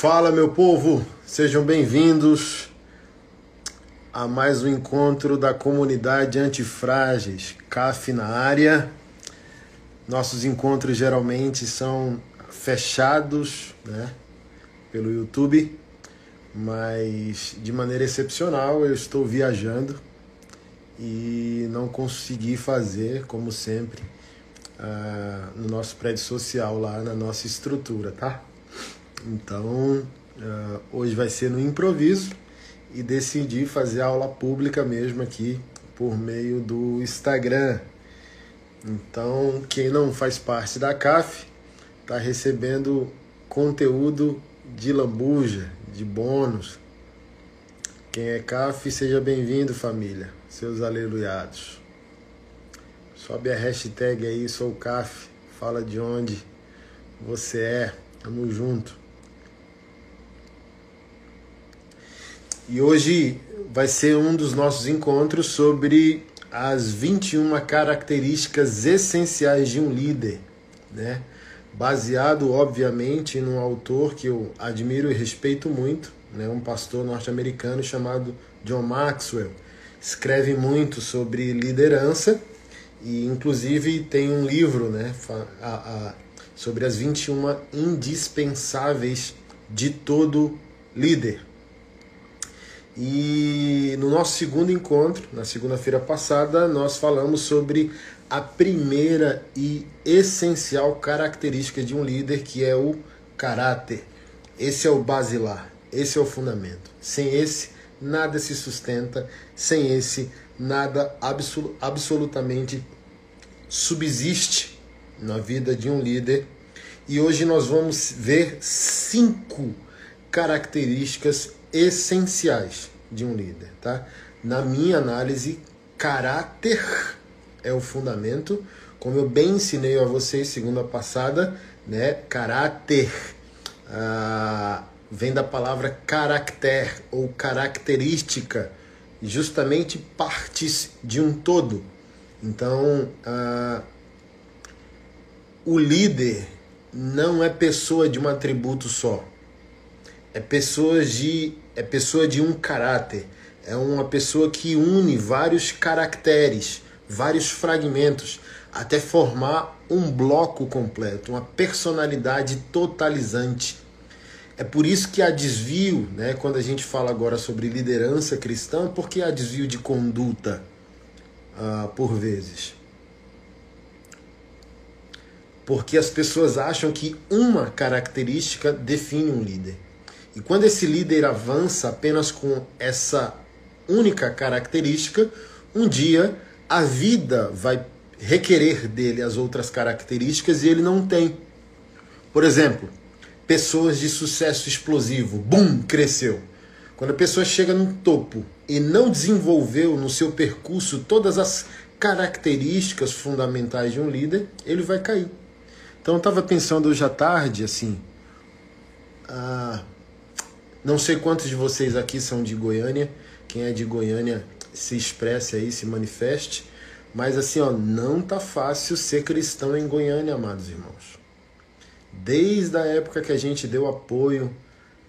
Fala, meu povo, sejam bem-vindos a mais um encontro da comunidade Antifrágeis, CAF na área. Nossos encontros geralmente são fechados né, pelo YouTube, mas de maneira excepcional eu estou viajando e não consegui fazer, como sempre, uh, no nosso prédio social lá na nossa estrutura, tá? Então, uh, hoje vai ser no improviso e decidi fazer aula pública mesmo aqui por meio do Instagram. Então, quem não faz parte da CAF está recebendo conteúdo de lambuja, de bônus. Quem é CAF, seja bem-vindo, família, seus aleluiados. Sobe a hashtag aí, sou CAF, fala de onde você é, tamo junto. E hoje vai ser um dos nossos encontros sobre as 21 características essenciais de um líder, né? Baseado, obviamente, num autor que eu admiro e respeito muito, né? Um pastor norte-americano chamado John Maxwell. Escreve muito sobre liderança e, inclusive, tem um livro, né? A, a, sobre as 21 indispensáveis de todo líder. E no nosso segundo encontro, na segunda-feira passada, nós falamos sobre a primeira e essencial característica de um líder, que é o caráter. Esse é o basilar, esse é o fundamento. Sem esse, nada se sustenta, sem esse, nada absol absolutamente subsiste na vida de um líder. E hoje nós vamos ver cinco características essenciais de um líder, tá? Na minha análise, caráter é o fundamento, como eu bem ensinei a vocês segunda passada, né? Caráter ah, vem da palavra caracter ou característica, justamente partes de um todo. Então, ah, o líder não é pessoa de um atributo só é pessoa de é pessoa de um caráter, é uma pessoa que une vários caracteres, vários fragmentos até formar um bloco completo, uma personalidade totalizante. É por isso que há desvio, né, quando a gente fala agora sobre liderança cristã, porque há desvio de conduta uh, por vezes. Porque as pessoas acham que uma característica define um líder. E quando esse líder avança apenas com essa única característica, um dia a vida vai requerer dele as outras características e ele não tem. Por exemplo, pessoas de sucesso explosivo, bum, cresceu. Quando a pessoa chega no topo e não desenvolveu no seu percurso todas as características fundamentais de um líder, ele vai cair. Então eu estava pensando hoje à tarde, assim, ah, não sei quantos de vocês aqui são de Goiânia. Quem é de Goiânia se expresse aí, se manifeste. Mas assim, ó, não tá fácil ser cristão em Goiânia, amados irmãos. Desde a época que a gente deu apoio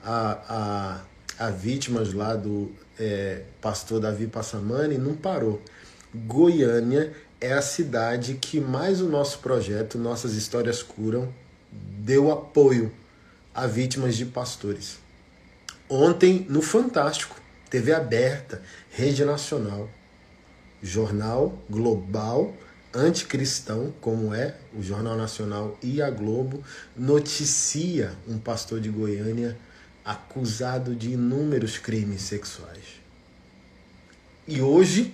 a, a, a vítimas lá do é, pastor Davi Passamani, não parou. Goiânia é a cidade que mais o nosso projeto, Nossas Histórias Curam, deu apoio a vítimas de pastores. Ontem, no Fantástico, TV aberta, rede nacional, jornal global anticristão, como é o Jornal Nacional e a Globo, noticia um pastor de Goiânia acusado de inúmeros crimes sexuais. E hoje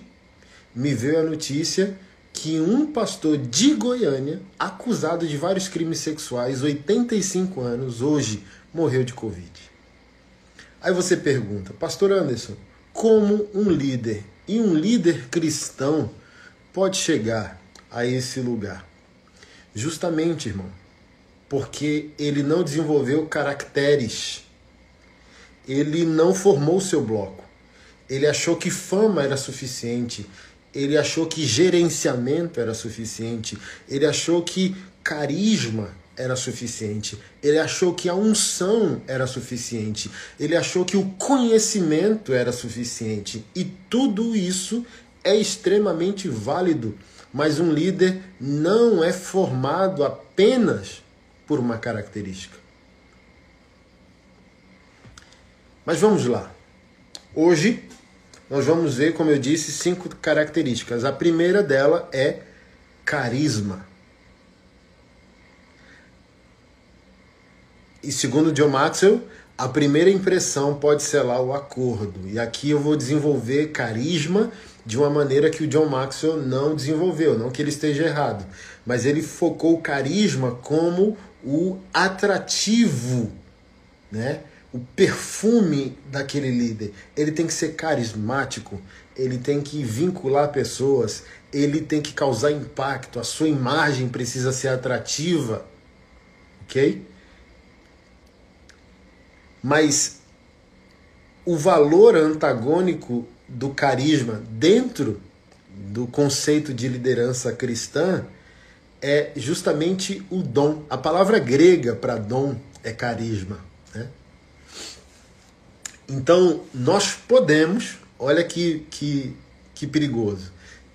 me veio a notícia que um pastor de Goiânia, acusado de vários crimes sexuais, 85 anos, hoje morreu de Covid. Aí você pergunta, Pastor Anderson, como um líder e um líder cristão pode chegar a esse lugar? Justamente, irmão, porque ele não desenvolveu caracteres, ele não formou seu bloco, ele achou que fama era suficiente, ele achou que gerenciamento era suficiente, ele achou que carisma era suficiente. Ele achou que a unção era suficiente. Ele achou que o conhecimento era suficiente. E tudo isso é extremamente válido. Mas um líder não é formado apenas por uma característica. Mas vamos lá. Hoje nós vamos ver, como eu disse, cinco características. A primeira dela é carisma. E segundo John Maxwell, a primeira impressão pode selar o acordo. E aqui eu vou desenvolver carisma de uma maneira que o John Maxwell não desenvolveu, não que ele esteja errado, mas ele focou o carisma como o atrativo, né? O perfume daquele líder. Ele tem que ser carismático, ele tem que vincular pessoas, ele tem que causar impacto, a sua imagem precisa ser atrativa, ok? Mas o valor antagônico do carisma dentro do conceito de liderança cristã é justamente o dom. A palavra grega para dom é carisma. Né? Então, nós podemos, olha que, que, que perigoso,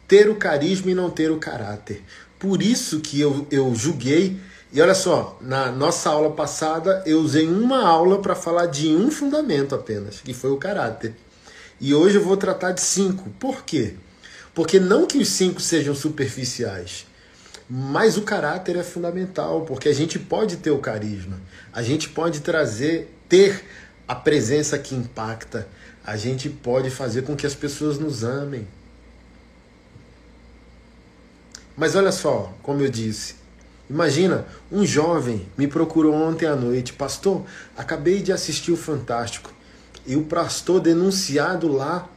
ter o carisma e não ter o caráter. Por isso que eu, eu julguei e olha só, na nossa aula passada eu usei uma aula para falar de um fundamento apenas, que foi o caráter. E hoje eu vou tratar de cinco. Por quê? Porque não que os cinco sejam superficiais, mas o caráter é fundamental, porque a gente pode ter o carisma, a gente pode trazer, ter a presença que impacta, a gente pode fazer com que as pessoas nos amem. Mas olha só, como eu disse, Imagina, um jovem me procurou ontem à noite, pastor, acabei de assistir o Fantástico e o pastor denunciado lá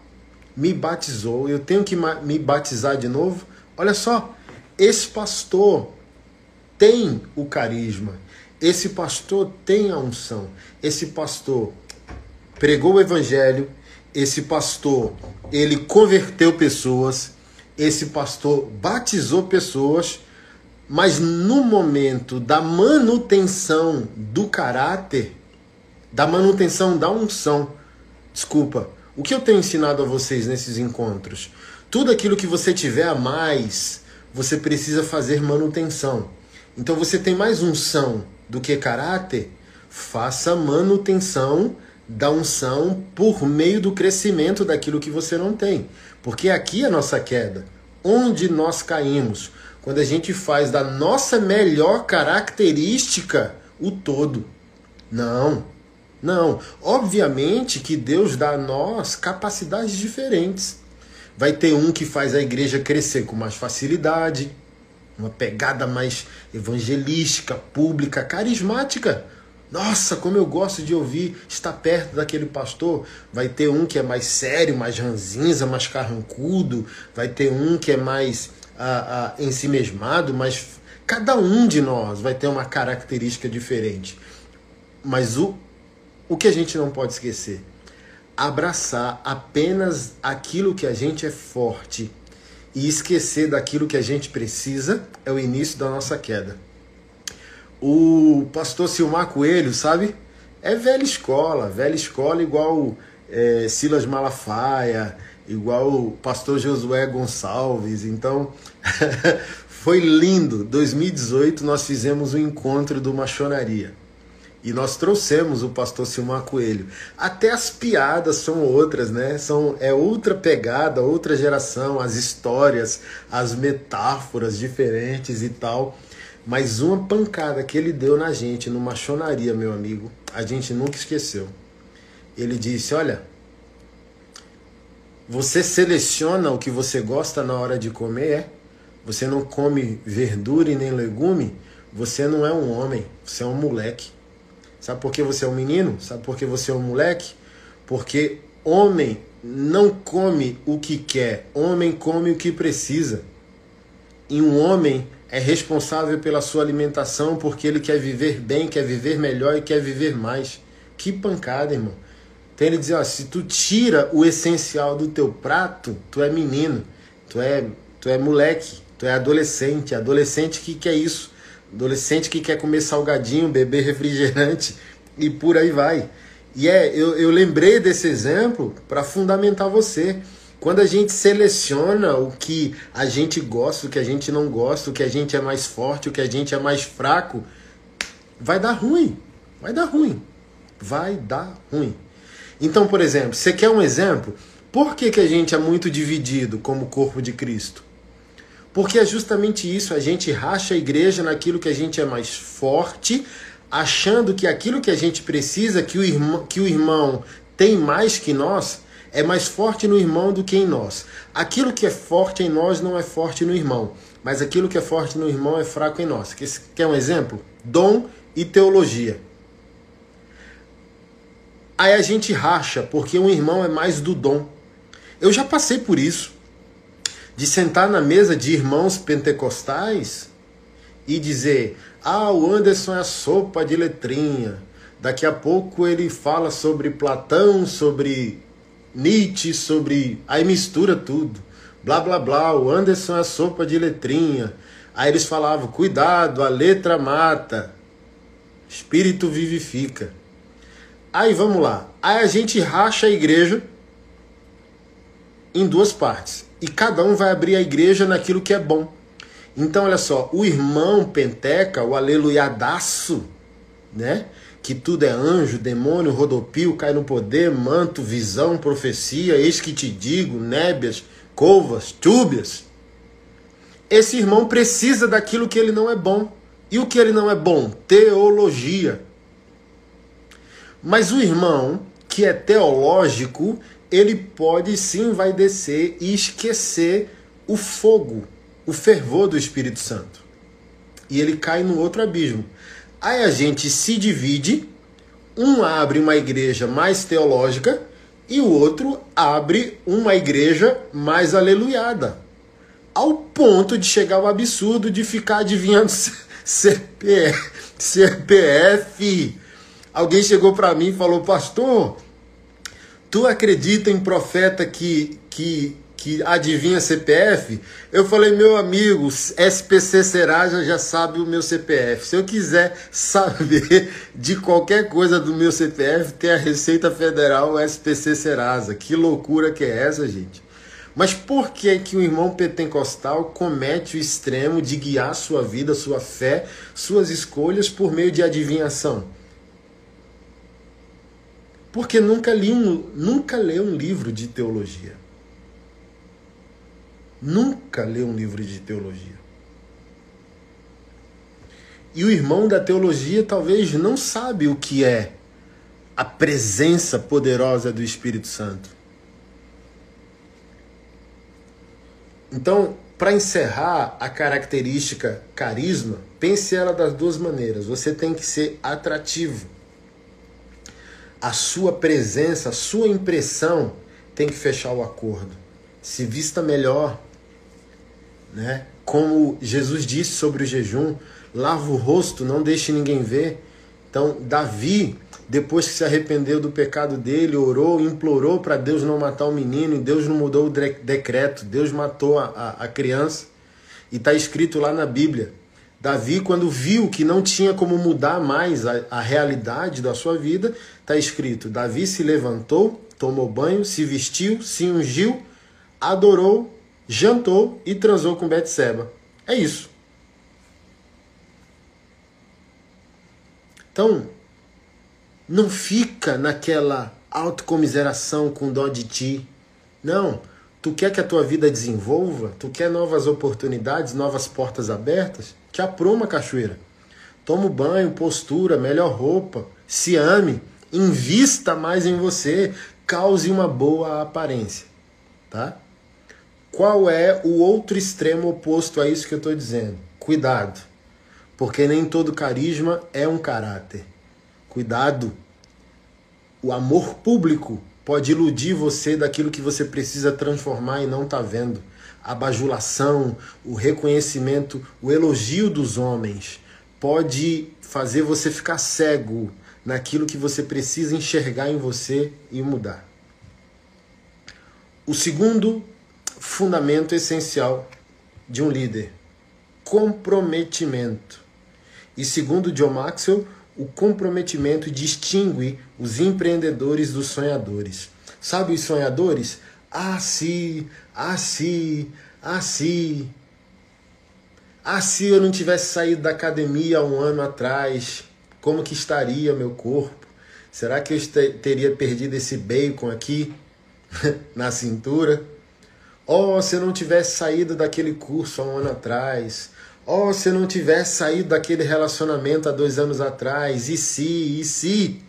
me batizou. Eu tenho que me batizar de novo? Olha só, esse pastor tem o carisma, esse pastor tem a unção, esse pastor pregou o evangelho, esse pastor ele converteu pessoas, esse pastor batizou pessoas mas no momento da manutenção do caráter, da manutenção da unção, desculpa, o que eu tenho ensinado a vocês nesses encontros? Tudo aquilo que você tiver a mais, você precisa fazer manutenção. Então você tem mais unção do que caráter? Faça manutenção da unção por meio do crescimento daquilo que você não tem. Porque aqui é a nossa queda. Onde nós caímos? Quando a gente faz da nossa melhor característica o todo. Não, não. Obviamente que Deus dá a nós capacidades diferentes. Vai ter um que faz a igreja crescer com mais facilidade, uma pegada mais evangelística, pública, carismática. Nossa, como eu gosto de ouvir estar perto daquele pastor. Vai ter um que é mais sério, mais ranzinza, mais carrancudo. Vai ter um que é mais ah, ah, ensimesmado, mas cada um de nós vai ter uma característica diferente. Mas o, o que a gente não pode esquecer? Abraçar apenas aquilo que a gente é forte e esquecer daquilo que a gente precisa é o início da nossa queda. O pastor Silmar Coelho, sabe? É velha escola, velha escola igual é, Silas Malafaia, igual o pastor Josué Gonçalves. Então, foi lindo. 2018 nós fizemos o um encontro do Machonaria. E nós trouxemos o pastor Silmar Coelho. Até as piadas são outras, né? São, é outra pegada, outra geração, as histórias, as metáforas diferentes e tal. Mas uma pancada que ele deu na gente, no machonaria, meu amigo, a gente nunca esqueceu. Ele disse: Olha, você seleciona o que você gosta na hora de comer, é? Você não come verdura e nem legume? Você não é um homem, você é um moleque. Sabe por que você é um menino? Sabe por que você é um moleque? Porque homem não come o que quer, homem come o que precisa. E um homem é responsável pela sua alimentação porque ele quer viver bem, quer viver melhor e quer viver mais. Que pancada, irmão. Então ele dizia, ó, se tu tira o essencial do teu prato, tu é menino, tu é, tu é moleque, tu é adolescente. Adolescente, que, que é isso? Adolescente que quer comer salgadinho, beber refrigerante e por aí vai. E é, eu, eu lembrei desse exemplo para fundamentar você. Quando a gente seleciona o que a gente gosta, o que a gente não gosta, o que a gente é mais forte, o que a gente é mais fraco, vai dar ruim. Vai dar ruim. Vai dar ruim. Então, por exemplo, você quer um exemplo? Por que, que a gente é muito dividido como corpo de Cristo? Porque é justamente isso, a gente racha a igreja naquilo que a gente é mais forte, achando que aquilo que a gente precisa, que o irmão, que o irmão tem mais que nós, é mais forte no irmão do que em nós. Aquilo que é forte em nós não é forte no irmão, mas aquilo que é forte no irmão é fraco em nós. Quer um exemplo? Dom e teologia. Aí a gente racha, porque um irmão é mais do dom. Eu já passei por isso. De sentar na mesa de irmãos pentecostais e dizer: ah, o Anderson é a sopa de letrinha. Daqui a pouco ele fala sobre Platão, sobre Nietzsche, sobre. Aí mistura tudo. Blá blá blá, o Anderson é a sopa de letrinha. Aí eles falavam: cuidado, a letra mata, espírito vivifica. Aí vamos lá. Aí a gente racha a igreja em duas partes. E cada um vai abrir a igreja naquilo que é bom. Então, olha só, o irmão Penteca, o aleluiadaço, né? Que tudo é anjo, demônio, rodopio, cai no poder, manto, visão, profecia, eis que te digo, nébias, covas, túbias. Esse irmão precisa daquilo que ele não é bom. E o que ele não é bom? Teologia. Mas o irmão que é teológico, ele pode sim vai descer e esquecer o fogo o fervor do Espírito Santo. E ele cai no outro abismo. Aí a gente se divide, um abre uma igreja mais teológica e o outro abre uma igreja mais aleluiada. Ao ponto de chegar ao absurdo de ficar adivinhando CPF. CPF. Alguém chegou para mim e falou: Pastor, tu acredita em profeta que, que que adivinha CPF, eu falei, meu amigo, SPC Serasa já sabe o meu CPF. Se eu quiser saber de qualquer coisa do meu CPF, tem a Receita Federal SPC Serasa. Que loucura que é essa, gente? Mas por que que o irmão pentecostal comete o extremo de guiar sua vida, sua fé, suas escolhas por meio de adivinhação? Porque nunca li um, nunca leu um livro de teologia nunca leu um livro de teologia. E o irmão da teologia talvez não sabe o que é a presença poderosa do Espírito Santo. Então, para encerrar a característica carisma, pense ela das duas maneiras. Você tem que ser atrativo. A sua presença, a sua impressão tem que fechar o acordo. Se vista melhor, né? Como Jesus disse sobre o jejum, lava o rosto, não deixe ninguém ver. Então, Davi, depois que se arrependeu do pecado dele, orou, implorou para Deus não matar o menino, e Deus não mudou o decreto, Deus matou a, a, a criança. E está escrito lá na Bíblia. Davi, quando viu que não tinha como mudar mais a, a realidade da sua vida, está escrito: Davi se levantou, tomou banho, se vestiu, se ungiu, adorou jantou e transou com Betseba. É isso. Então, não fica naquela autocomiseração com dó de ti. Não. Tu quer que a tua vida desenvolva? Tu quer novas oportunidades, novas portas abertas? Te apruma, cachoeira. Toma banho, postura, melhor roupa, se ame, invista mais em você, cause uma boa aparência, tá? Qual é o outro extremo oposto a isso que eu estou dizendo? Cuidado, porque nem todo carisma é um caráter. Cuidado, o amor público pode iludir você daquilo que você precisa transformar e não está vendo. A bajulação, o reconhecimento, o elogio dos homens pode fazer você ficar cego naquilo que você precisa enxergar em você e mudar. O segundo fundamento essencial de um líder: comprometimento. E segundo John Maxwell, o comprometimento distingue os empreendedores dos sonhadores. Sabe os sonhadores? Ah, sim, ah, sim, ah, sim. Ah, se eu não tivesse saído da academia um ano atrás, como que estaria meu corpo? Será que eu teria perdido esse bacon aqui na cintura? Oh, se eu não tivesse saído daquele curso há um ano atrás. Oh, se eu não tivesse saído daquele relacionamento há dois anos atrás. E se, e se?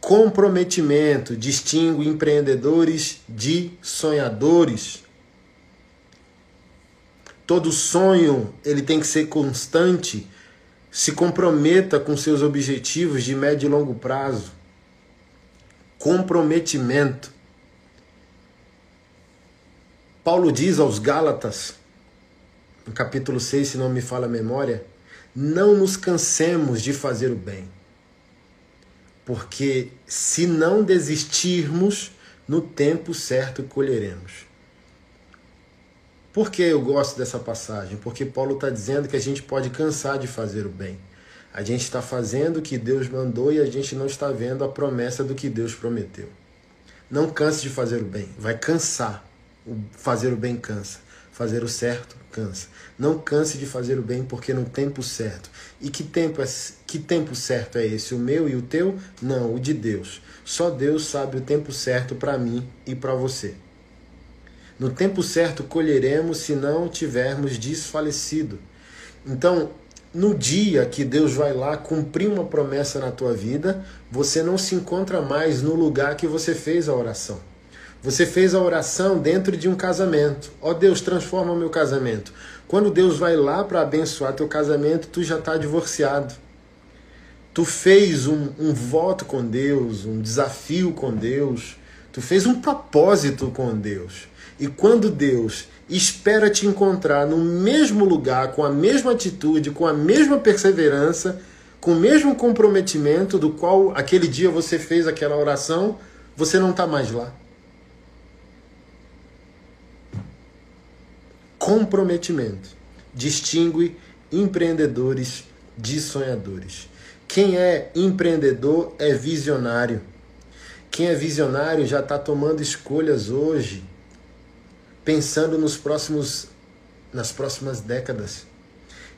Comprometimento distingue empreendedores de sonhadores. Todo sonho ele tem que ser constante. Se comprometa com seus objetivos de médio e longo prazo. Comprometimento. Paulo diz aos Gálatas, no capítulo 6, se não me falha a memória, não nos cansemos de fazer o bem. Porque se não desistirmos, no tempo certo colheremos. Por que eu gosto dessa passagem? Porque Paulo está dizendo que a gente pode cansar de fazer o bem. A gente está fazendo o que Deus mandou e a gente não está vendo a promessa do que Deus prometeu. Não canse de fazer o bem, vai cansar fazer o bem cansa. Fazer o certo cansa. Não canse de fazer o bem porque no tempo certo. E que tempo é que tempo certo é esse? O meu e o teu? Não, o de Deus. Só Deus sabe o tempo certo para mim e para você. No tempo certo colheremos se não tivermos desfalecido. Então, no dia que Deus vai lá cumprir uma promessa na tua vida, você não se encontra mais no lugar que você fez a oração. Você fez a oração dentro de um casamento. Ó oh, Deus, transforma o meu casamento. Quando Deus vai lá para abençoar teu casamento, tu já está divorciado. Tu fez um, um voto com Deus, um desafio com Deus. Tu fez um propósito com Deus. E quando Deus espera te encontrar no mesmo lugar, com a mesma atitude, com a mesma perseverança, com o mesmo comprometimento do qual aquele dia você fez aquela oração, você não está mais lá. comprometimento. Distingue empreendedores de sonhadores. Quem é empreendedor é visionário. Quem é visionário já está tomando escolhas hoje, pensando nos próximos, nas próximas décadas.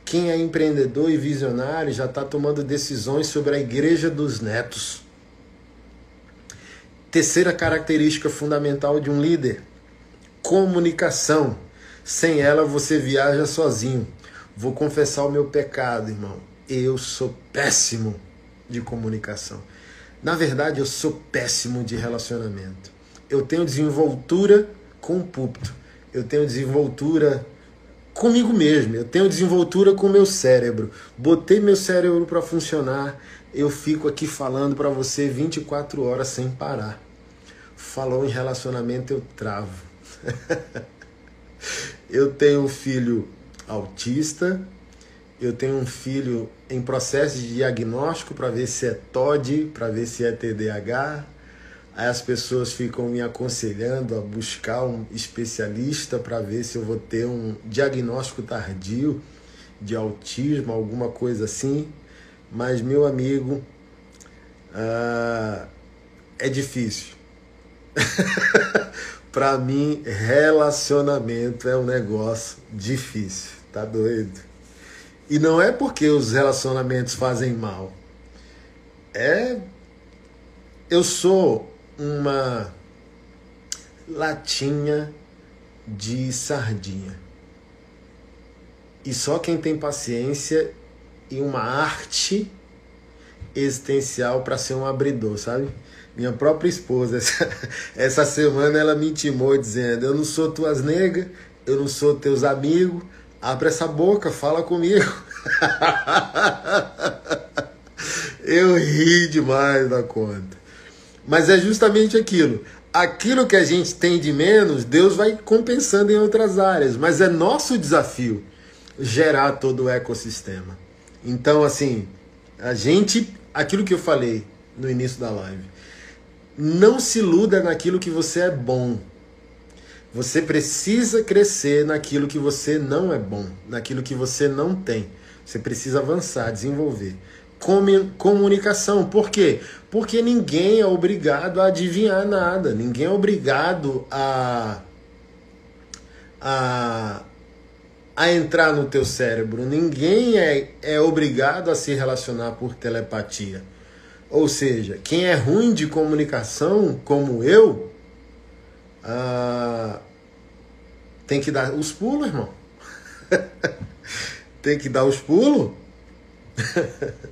Quem é empreendedor e visionário já está tomando decisões sobre a igreja dos netos. Terceira característica fundamental de um líder: comunicação. Sem ela você viaja sozinho. Vou confessar o meu pecado, irmão. Eu sou péssimo de comunicação. Na verdade, eu sou péssimo de relacionamento. Eu tenho desenvoltura com o púlpito. Eu tenho desenvoltura comigo mesmo. Eu tenho desenvoltura com o meu cérebro. Botei meu cérebro para funcionar. Eu fico aqui falando para você 24 horas sem parar. Falou em relacionamento, eu travo. Eu tenho um filho autista, eu tenho um filho em processo de diagnóstico para ver se é TOD, para ver se é TDAH. Aí as pessoas ficam me aconselhando a buscar um especialista para ver se eu vou ter um diagnóstico tardio de autismo, alguma coisa assim. Mas, meu amigo, uh, é difícil. Para mim, relacionamento é um negócio difícil, tá doido? E não é porque os relacionamentos fazem mal. É eu sou uma latinha de sardinha. E só quem tem paciência e uma arte existencial para ser um abridor, sabe? Minha própria esposa, essa, essa semana ela me intimou dizendo: Eu não sou tuas negas, eu não sou teus amigos, abre essa boca, fala comigo. eu ri demais da conta. Mas é justamente aquilo. Aquilo que a gente tem de menos, Deus vai compensando em outras áreas. Mas é nosso desafio gerar todo o ecossistema. Então, assim, a gente, aquilo que eu falei no início da live, não se iluda naquilo que você é bom. Você precisa crescer naquilo que você não é bom, naquilo que você não tem. Você precisa avançar, desenvolver. Comunicação, por quê? Porque ninguém é obrigado a adivinhar nada, ninguém é obrigado a, a, a entrar no teu cérebro, ninguém é, é obrigado a se relacionar por telepatia. Ou seja, quem é ruim de comunicação, como eu, ah, tem que dar os pulos, irmão. tem que dar os pulos.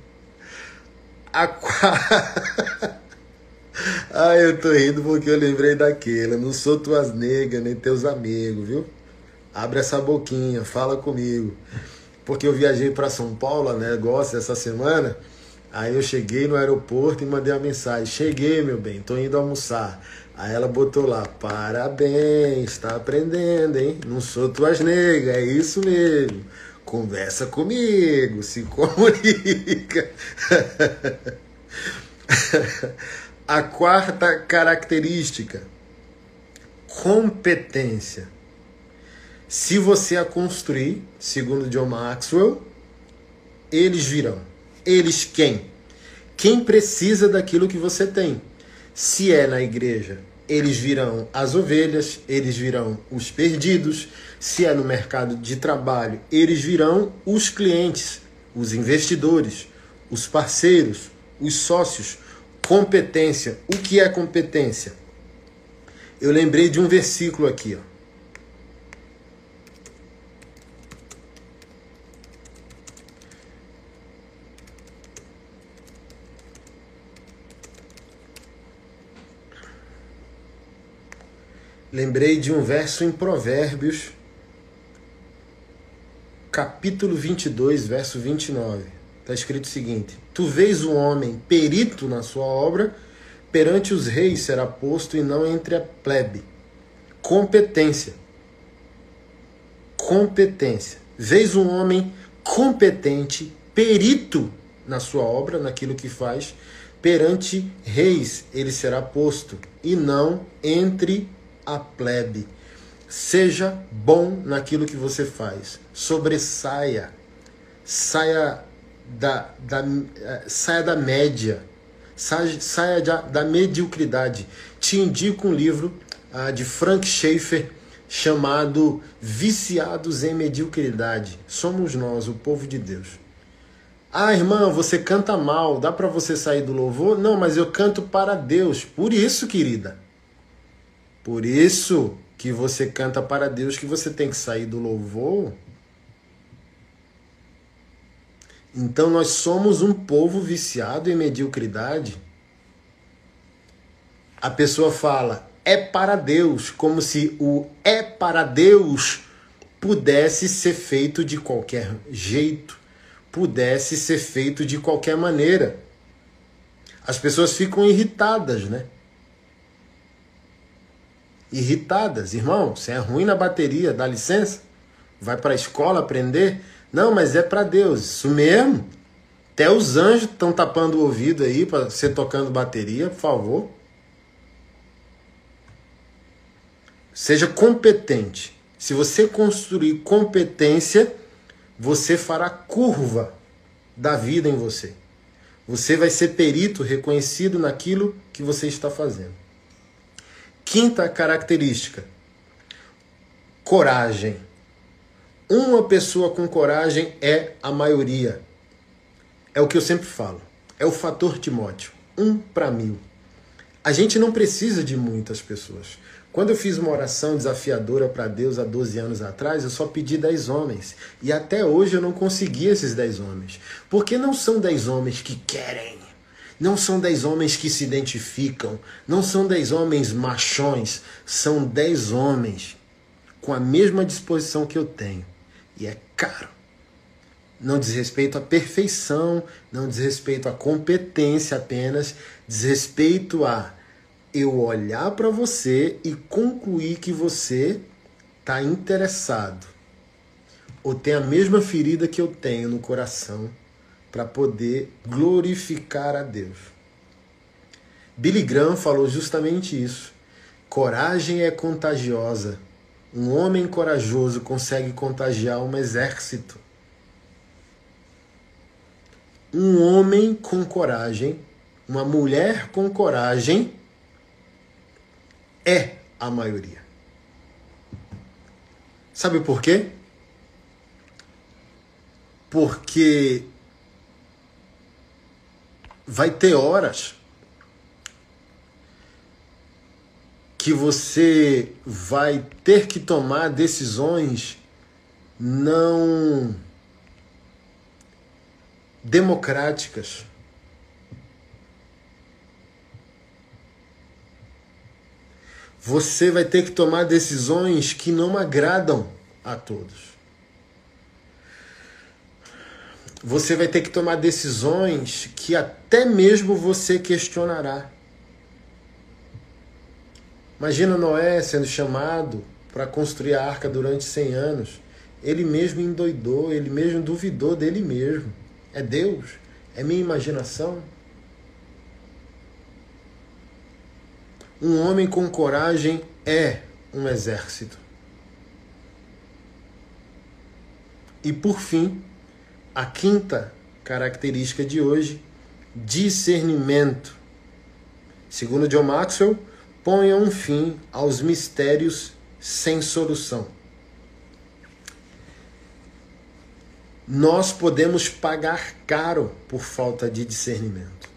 A Ah, eu tô rindo porque eu lembrei daquele. Eu não sou tuas negas, nem teus amigos, viu? Abre essa boquinha, fala comigo. Porque eu viajei para São Paulo, né? Essa semana. Aí eu cheguei no aeroporto e mandei uma mensagem. Cheguei, meu bem, tô indo almoçar. Aí ela botou lá, parabéns, tá aprendendo, hein? Não sou tuas negas, é isso mesmo. Conversa comigo, se comunica. A quarta característica, competência. Se você a construir, segundo John Maxwell, eles virão. Eles quem? Quem precisa daquilo que você tem. Se é na igreja, eles virão as ovelhas, eles virão os perdidos. Se é no mercado de trabalho, eles virão os clientes, os investidores, os parceiros, os sócios. Competência. O que é competência? Eu lembrei de um versículo aqui, ó. Lembrei de um verso em Provérbios, capítulo 22, verso 29. Está escrito o seguinte: Tu vês o homem perito na sua obra, perante os reis será posto e não entre a plebe. Competência. Competência. Vês um homem competente, perito na sua obra, naquilo que faz, perante reis ele será posto e não entre a plebe. Seja bom naquilo que você faz. Sobressaia. Saia da, da, eh, saia da média. Saia, saia da, da mediocridade. Te indico um livro uh, de Frank Schaeffer chamado Viciados em Mediocridade. Somos nós, o povo de Deus. Ah, irmã, você canta mal, dá para você sair do louvor? Não, mas eu canto para Deus. Por isso, querida. Por isso que você canta para Deus que você tem que sair do louvor. Então nós somos um povo viciado em mediocridade. A pessoa fala, é para Deus, como se o é para Deus pudesse ser feito de qualquer jeito, pudesse ser feito de qualquer maneira. As pessoas ficam irritadas, né? Irritadas. Irmão, você é ruim na bateria, dá licença? Vai para a escola aprender? Não, mas é para Deus. Isso mesmo. Até os anjos estão tapando o ouvido aí para você tocando bateria, por favor. Seja competente. Se você construir competência, você fará curva da vida em você. Você vai ser perito reconhecido naquilo que você está fazendo. Quinta característica: coragem. Uma pessoa com coragem é a maioria. É o que eu sempre falo. É o fator Timóteo. Um para mil. A gente não precisa de muitas pessoas. Quando eu fiz uma oração desafiadora para Deus há 12 anos atrás, eu só pedi 10 homens. E até hoje eu não consegui esses 10 homens. Porque não são 10 homens que querem não são dez homens que se identificam, não são dez homens machões, são dez homens com a mesma disposição que eu tenho. E é caro. Não diz respeito à perfeição, não diz respeito à competência apenas, diz respeito a eu olhar para você e concluir que você está interessado ou tem a mesma ferida que eu tenho no coração para poder glorificar a Deus. Billy Graham falou justamente isso. Coragem é contagiosa. Um homem corajoso consegue contagiar um exército. um homem com coragem, uma mulher com coragem, é a maioria. Sabe por quê? Porque vai ter horas que você vai ter que tomar decisões não democráticas. Você vai ter que tomar decisões que não agradam a todos. Você vai ter que tomar decisões que até mesmo você questionará. Imagina Noé sendo chamado para construir a arca durante 100 anos. Ele mesmo endoidou, ele mesmo duvidou dele mesmo. É Deus? É minha imaginação? Um homem com coragem é um exército. E por fim, a quinta característica de hoje, discernimento. Segundo John Maxwell, ponha um fim aos mistérios sem solução. Nós podemos pagar caro por falta de discernimento.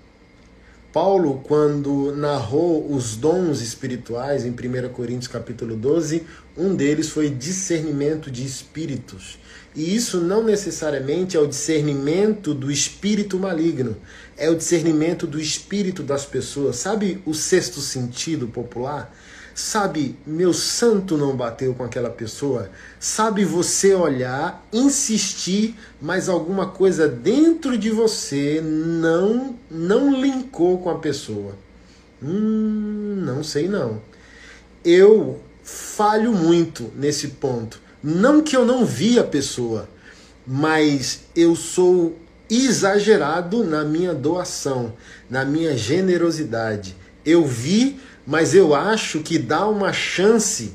Paulo, quando narrou os dons espirituais em 1 Coríntios capítulo 12, um deles foi discernimento de espíritos. E isso não necessariamente é o discernimento do espírito maligno, é o discernimento do espírito das pessoas. Sabe o sexto sentido popular? Sabe, meu santo não bateu com aquela pessoa? Sabe você olhar, insistir, mas alguma coisa dentro de você não não linkou com a pessoa. Hum, não sei não. Eu falho muito nesse ponto. Não que eu não vi a pessoa, mas eu sou exagerado na minha doação, na minha generosidade. Eu vi, mas eu acho que dar uma chance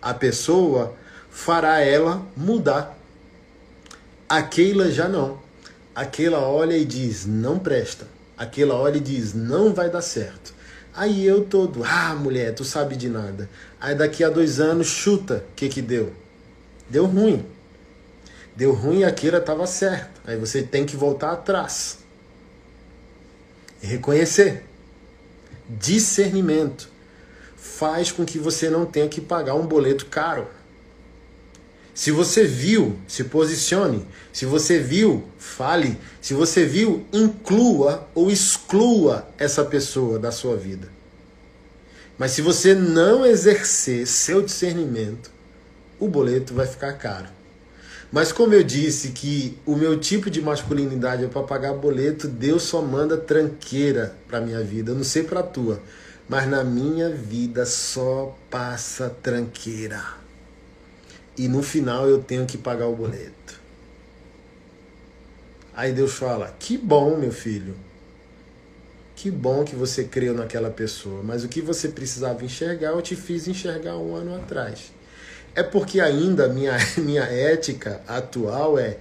à pessoa fará ela mudar. Aquela já não. Aquela olha e diz: não presta. Aquela olha e diz: não vai dar certo. Aí eu todo, ah, mulher, tu sabe de nada. Aí daqui a dois anos, chuta, o que que deu? Deu ruim. Deu ruim e aquilo estava certo. Aí você tem que voltar atrás. E reconhecer. Discernimento faz com que você não tenha que pagar um boleto caro. Se você viu, se posicione. Se você viu, fale. Se você viu, inclua ou exclua essa pessoa da sua vida. Mas se você não exercer seu discernimento, o boleto vai ficar caro. Mas como eu disse que o meu tipo de masculinidade é para pagar boleto, Deus só manda tranqueira para minha vida. Eu não sei para tua, mas na minha vida só passa tranqueira. E no final eu tenho que pagar o boleto. Aí Deus fala: "Que bom, meu filho. Que bom que você creu naquela pessoa, mas o que você precisava enxergar, eu te fiz enxergar um ano atrás." É porque ainda minha, minha ética atual é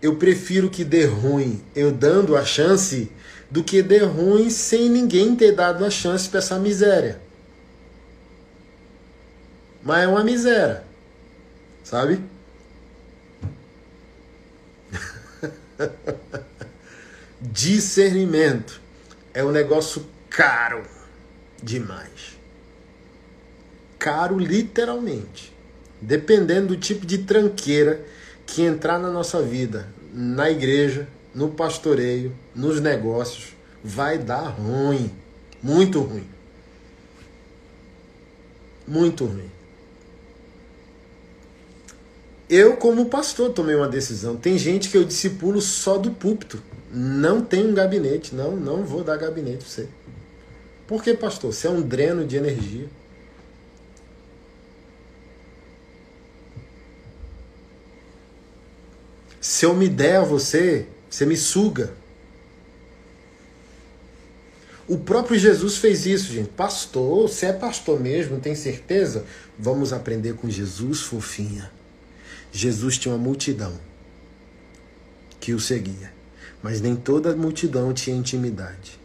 eu prefiro que dê ruim eu dando a chance do que dê ruim sem ninguém ter dado a chance para essa miséria. Mas é uma miséria, sabe? Discernimento é um negócio caro demais. Caro literalmente dependendo do tipo de tranqueira que entrar na nossa vida, na igreja, no pastoreio, nos negócios, vai dar ruim. Muito ruim. Muito ruim. Eu, como pastor, tomei uma decisão. Tem gente que eu discipulo só do púlpito. Não tem um gabinete. Não, não vou dar gabinete você. Por que, pastor? Você é um dreno de energia. Se eu me der a você, você me suga. O próprio Jesus fez isso, gente. Pastor, você é pastor mesmo, tem certeza? Vamos aprender com Jesus, fofinha. Jesus tinha uma multidão que o seguia. mas nem toda a multidão tinha intimidade.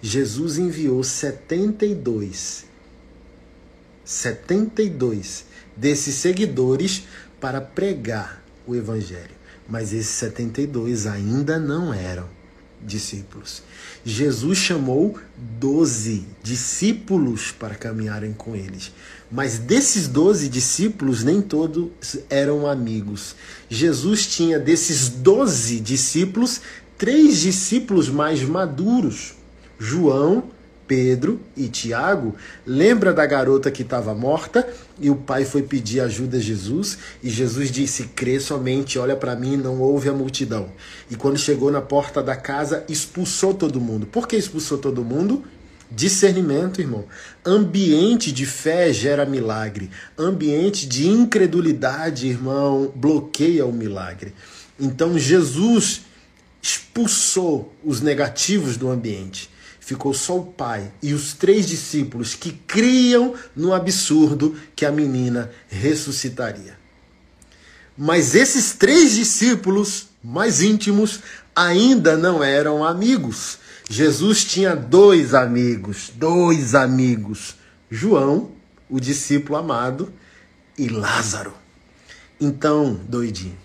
Jesus enviou 72, 72 desses seguidores para pregar o evangelho, mas esses 72 ainda não eram discípulos. Jesus chamou doze discípulos para caminharem com eles. Mas desses doze discípulos, nem todos eram amigos. Jesus tinha desses doze discípulos, três discípulos mais maduros: João, Pedro e Tiago, lembra da garota que estava morta e o pai foi pedir ajuda a Jesus e Jesus disse: "Crê somente, olha para mim, não ouve a multidão". E quando chegou na porta da casa, expulsou todo mundo. Por que expulsou todo mundo? Discernimento, irmão. Ambiente de fé gera milagre. Ambiente de incredulidade, irmão, bloqueia o milagre. Então Jesus expulsou os negativos do ambiente ficou só o pai e os três discípulos que criam no absurdo que a menina ressuscitaria. Mas esses três discípulos mais íntimos ainda não eram amigos. Jesus tinha dois amigos, dois amigos: João, o discípulo amado, e Lázaro. Então, doidinho,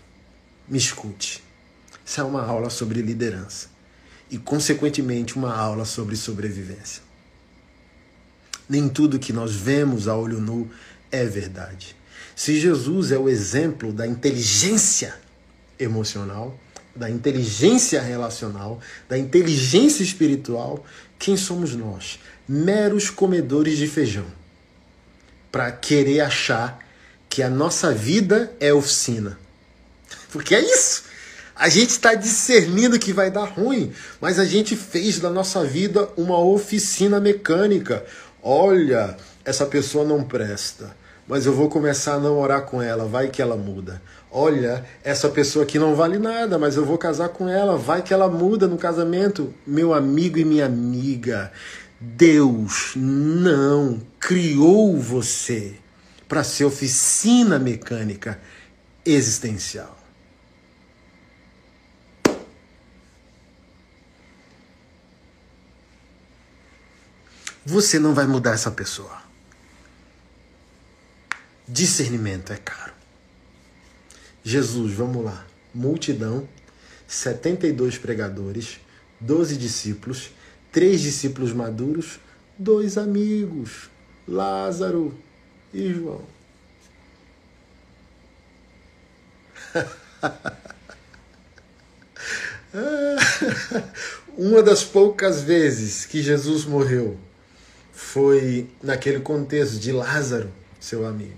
me escute. Isso é uma aula sobre liderança e, consequentemente, uma aula sobre sobrevivência. Nem tudo que nós vemos a olho nu é verdade. Se Jesus é o exemplo da inteligência emocional, da inteligência relacional, da inteligência espiritual, quem somos nós? Meros comedores de feijão. Para querer achar que a nossa vida é oficina. Porque é isso. A gente está discernindo que vai dar ruim, mas a gente fez da nossa vida uma oficina mecânica. Olha, essa pessoa não presta, mas eu vou começar a não orar com ela, vai que ela muda. Olha, essa pessoa aqui não vale nada, mas eu vou casar com ela, vai que ela muda no casamento. Meu amigo e minha amiga, Deus não criou você para ser oficina mecânica existencial. Você não vai mudar essa pessoa. Discernimento é caro. Jesus, vamos lá. Multidão, 72 pregadores, 12 discípulos, três discípulos maduros, dois amigos, Lázaro e João. Uma das poucas vezes que Jesus morreu foi naquele contexto de Lázaro, seu amigo.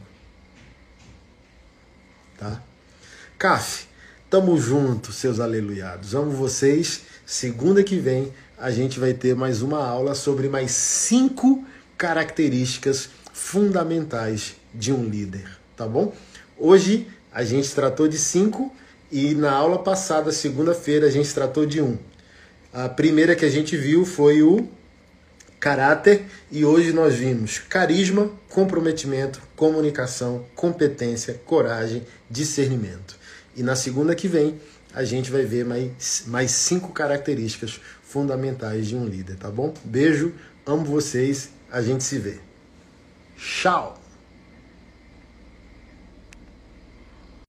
Tá? CAF, tamo junto, seus aleluiados. Amo vocês. Segunda que vem a gente vai ter mais uma aula sobre mais cinco características fundamentais de um líder, tá bom? Hoje a gente tratou de cinco e na aula passada, segunda-feira, a gente tratou de um. A primeira que a gente viu foi o caráter e hoje nós vimos carisma, comprometimento, comunicação, competência, coragem, discernimento. E na segunda que vem a gente vai ver mais, mais cinco características fundamentais de um líder, tá bom? Beijo, amo vocês, a gente se vê. Tchau!